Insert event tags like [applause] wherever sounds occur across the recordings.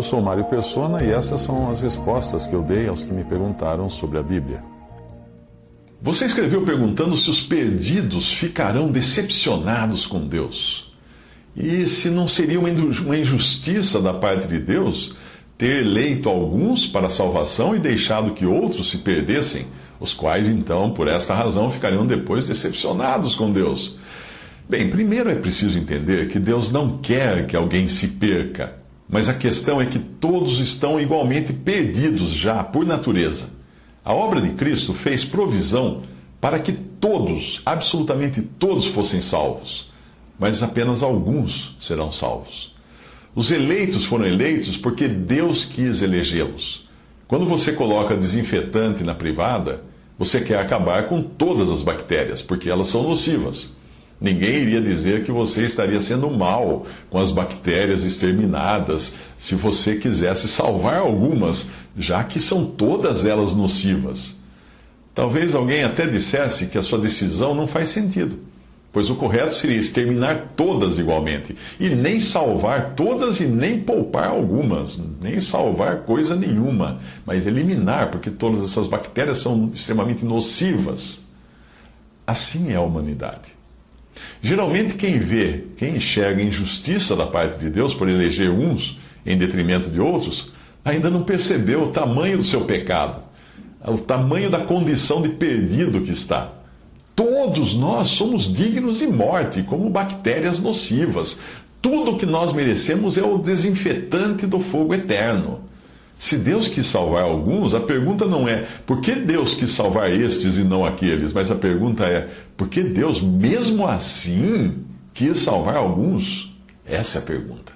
Eu sou Mário Persona e essas são as respostas que eu dei aos que me perguntaram sobre a Bíblia. Você escreveu perguntando se os perdidos ficarão decepcionados com Deus. E se não seria uma injustiça da parte de Deus ter eleito alguns para a salvação e deixado que outros se perdessem, os quais então, por essa razão, ficariam depois decepcionados com Deus. Bem, primeiro é preciso entender que Deus não quer que alguém se perca, mas a questão é que todos estão igualmente perdidos já por natureza. A obra de Cristo fez provisão para que todos, absolutamente todos, fossem salvos, mas apenas alguns serão salvos. Os eleitos foram eleitos porque Deus quis elegê-los. Quando você coloca desinfetante na privada, você quer acabar com todas as bactérias, porque elas são nocivas. Ninguém iria dizer que você estaria sendo mal com as bactérias exterminadas se você quisesse salvar algumas, já que são todas elas nocivas. Talvez alguém até dissesse que a sua decisão não faz sentido Pois o correto seria exterminar todas igualmente, e nem salvar todas e nem poupar algumas, nem salvar coisa nenhuma, mas eliminar, porque todas essas bactérias são extremamente nocivas. Assim é a humanidade. Geralmente, quem vê, quem enxerga injustiça da parte de Deus por eleger uns em detrimento de outros, ainda não percebeu o tamanho do seu pecado, o tamanho da condição de perdido que está. Todos nós somos dignos de morte, como bactérias nocivas. Tudo o que nós merecemos é o desinfetante do fogo eterno. Se Deus quis salvar alguns, a pergunta não é por que Deus quis salvar estes e não aqueles, mas a pergunta é por que Deus, mesmo assim, quis salvar alguns? Essa é a pergunta.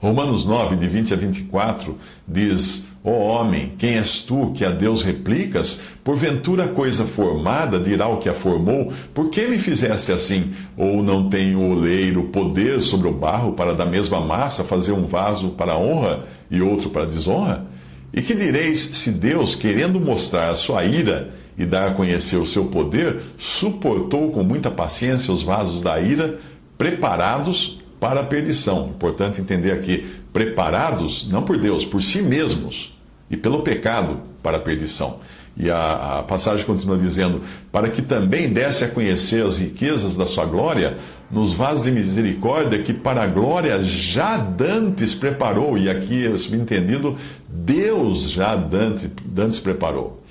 Romanos 9, de 20 a 24, diz: Ó homem, quem és tu que a Deus replicas? Porventura a coisa formada dirá o que a formou: Por que me fizeste assim? Ou não tem o oleiro poder sobre o barro para da mesma massa fazer um vaso para honra e outro para desonra? E que direis se Deus, querendo mostrar a sua ira e dar a conhecer o seu poder, suportou com muita paciência os vasos da ira preparados para a perdição. Importante entender aqui, preparados não por Deus, por si mesmos e pelo pecado para a perdição. E a, a, passagem continua dizendo: para que também desse a conhecer as riquezas da sua glória nos vasos de misericórdia que para a glória já dantes preparou. E aqui é subentendido: Deus já dantes, dantes preparou.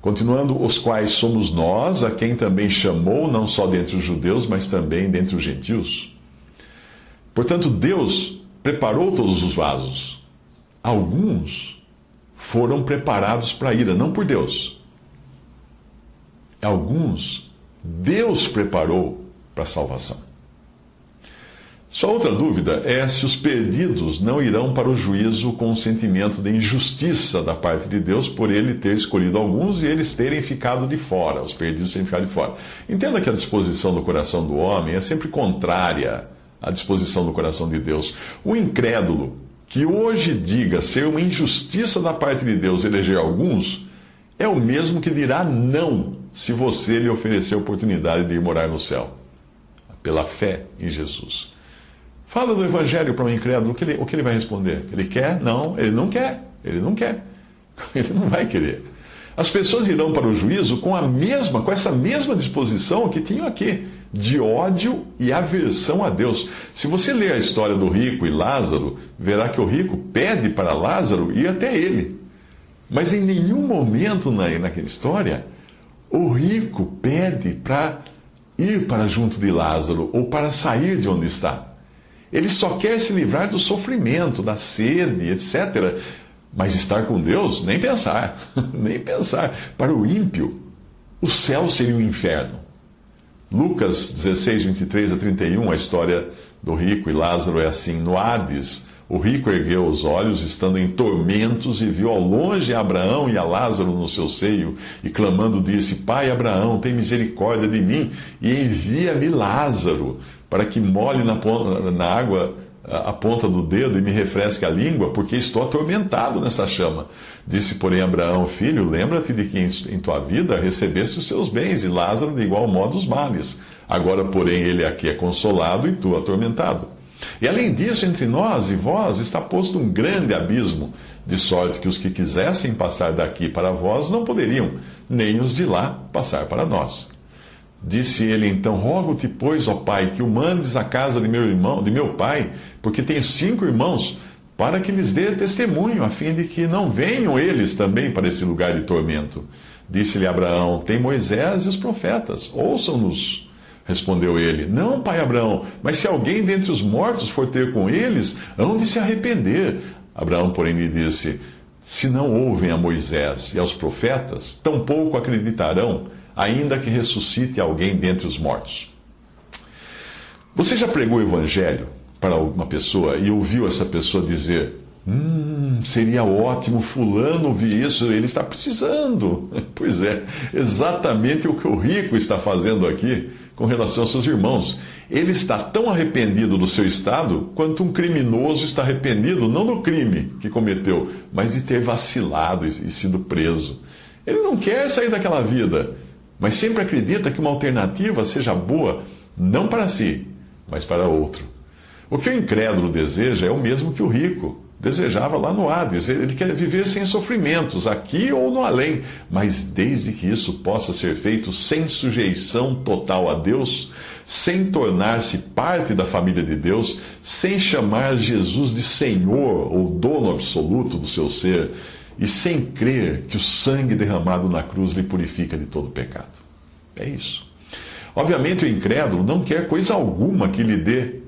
Continuando, os quais somos nós, a quem também chamou, não só dentre os judeus, mas também dentre os gentios. Portanto, Deus preparou todos os vasos. Alguns foram preparados para a ira, não por Deus. Alguns Deus preparou para a salvação. Só outra dúvida é se os perdidos não irão para o juízo com um sentimento de injustiça da parte de Deus por ele ter escolhido alguns e eles terem ficado de fora, os perdidos terem ficado de fora. Entenda que a disposição do coração do homem é sempre contrária à disposição do coração de Deus. O incrédulo que hoje diga ser uma injustiça da parte de Deus eleger alguns, é o mesmo que dirá não se você lhe oferecer a oportunidade de ir morar no céu, pela fé em Jesus. Fala do Evangelho para um incrédulo, o que, ele, o que ele vai responder? Ele quer? Não, ele não quer. Ele não quer. [laughs] Ele não vai querer. As pessoas irão para o juízo com a mesma, com essa mesma disposição que tinham aqui de ódio e aversão a Deus. Se você ler a história do rico e Lázaro, verá que o rico pede para Lázaro ir até ele. Mas em nenhum momento na, naquela história, o rico pede para ir para junto de Lázaro ou para sair de onde está. Ele só quer se livrar do sofrimento, da sede, etc. Mas estar com Deus, nem pensar, [laughs] nem pensar. Para o ímpio, o céu seria o inferno. Lucas 16, 23 a 31, a história do rico e Lázaro é assim: no Hades, o rico ergueu os olhos, estando em tormentos, e viu ao longe Abraão e a Lázaro no seu seio, e clamando disse: Pai Abraão, tem misericórdia de mim, e envia-me Lázaro, para que molhe na, na água a ponta do dedo e me refresque a língua, porque estou atormentado nessa chama. Disse, porém, Abraão, filho, lembra-te de que em tua vida recebeste os seus bens, e Lázaro de igual modo os males. Agora, porém, ele aqui é consolado e tu atormentado. E além disso, entre nós e vós está posto um grande abismo, de sorte que os que quisessem passar daqui para vós não poderiam, nem os de lá passar para nós. Disse ele então: Rogo-te, pois, ó pai, que o mandes à casa de meu irmão, de meu pai, porque tenho cinco irmãos, para que lhes dê testemunho, a fim de que não venham eles também para esse lugar de tormento. Disse-lhe Abraão: Tem Moisés e os profetas, ouçam-nos. Respondeu ele: Não, pai Abraão, mas se alguém dentre os mortos for ter com eles, hão de se arrepender. Abraão, porém, lhe disse: Se não ouvem a Moisés e aos profetas, tampouco acreditarão ainda que ressuscite alguém dentre os mortos. Você já pregou o evangelho para alguma pessoa e ouviu essa pessoa dizer: Hum, seria ótimo fulano ouvir isso, ele está precisando. [laughs] Pois é, exatamente o que o rico está fazendo aqui com relação aos seus irmãos. Ele está tão arrependido do seu estado quanto um criminoso está arrependido não do crime que cometeu, mas de ter vacilado e sido preso. Ele não quer sair daquela vida mas sempre acredita que uma alternativa seja boa não para si, mas para outro. O que o incrédulo deseja é o mesmo que o rico desejava lá no Hades. Ele quer viver sem sofrimentos, aqui ou no além, mas desde que isso possa ser feito sem sujeição total a Deus, sem tornar-se parte da família de Deus, sem chamar Jesus de Senhor ou dono absoluto do seu ser, e sem crer que o sangue derramado na cruz lhe purifica de todo pecado. É isso. Obviamente, o incrédulo não quer coisa alguma que lhe dê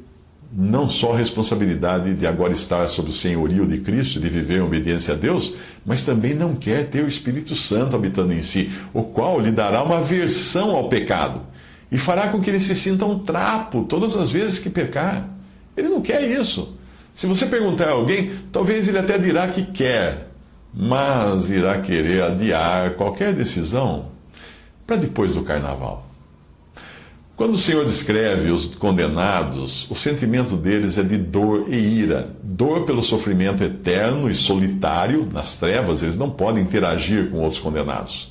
não só a responsabilidade de agora estar sob o senhorio de Cristo, de viver em obediência a Deus, mas também não quer ter o Espírito Santo habitando em si, o qual lhe dará uma aversão ao pecado e fará com que ele se sinta um trapo todas as vezes que pecar. Ele não quer isso. Se você perguntar a alguém, talvez ele até dirá que quer, mas irá querer adiar qualquer decisão para depois do carnaval. Quando o Senhor descreve os condenados, o sentimento deles é de dor e ira. Dor pelo sofrimento eterno e solitário nas trevas, eles não podem interagir com outros condenados.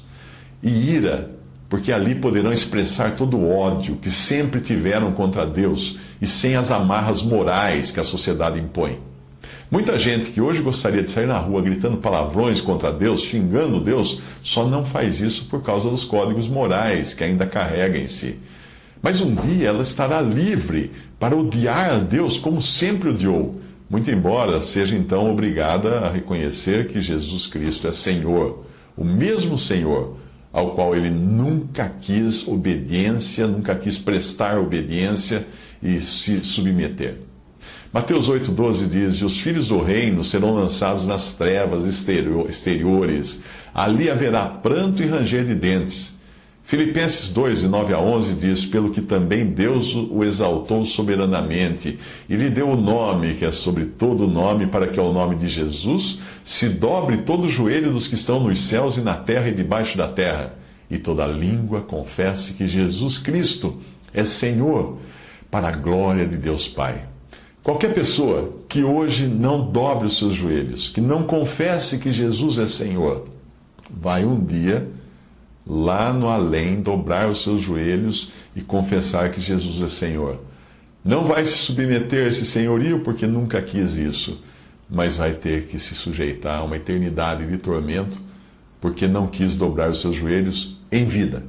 E ira, porque ali poderão expressar todo o ódio que sempre tiveram contra Deus e sem as amarras morais que a sociedade impõe. Muita gente que hoje gostaria de sair na rua gritando palavrões contra Deus, xingando Deus, só não faz isso por causa dos códigos morais que ainda carrega em si. Mas um dia ela estará livre para odiar a Deus como sempre odiou, muito embora seja então obrigada a reconhecer que Jesus Cristo é Senhor, o mesmo Senhor ao qual ele nunca quis obediência, nunca quis prestar obediência e se submeter. Mateus 8,12 diz: E os filhos do reino serão lançados nas trevas exteriores, ali haverá pranto e ranger de dentes. Filipenses 2, de 9 a 11 diz: Pelo que também Deus o exaltou soberanamente, e lhe deu o nome que é sobre todo nome, para que ao nome de Jesus se dobre todo o joelho dos que estão nos céus e na terra e debaixo da terra, e toda língua confesse que Jesus Cristo é Senhor, para a glória de Deus Pai. Qualquer pessoa que hoje não dobre os seus joelhos, que não confesse que Jesus é Senhor, vai um dia lá no além dobrar os seus joelhos e confessar que Jesus é Senhor. Não vai se submeter a esse senhorio porque nunca quis isso, mas vai ter que se sujeitar a uma eternidade de tormento porque não quis dobrar os seus joelhos em vida.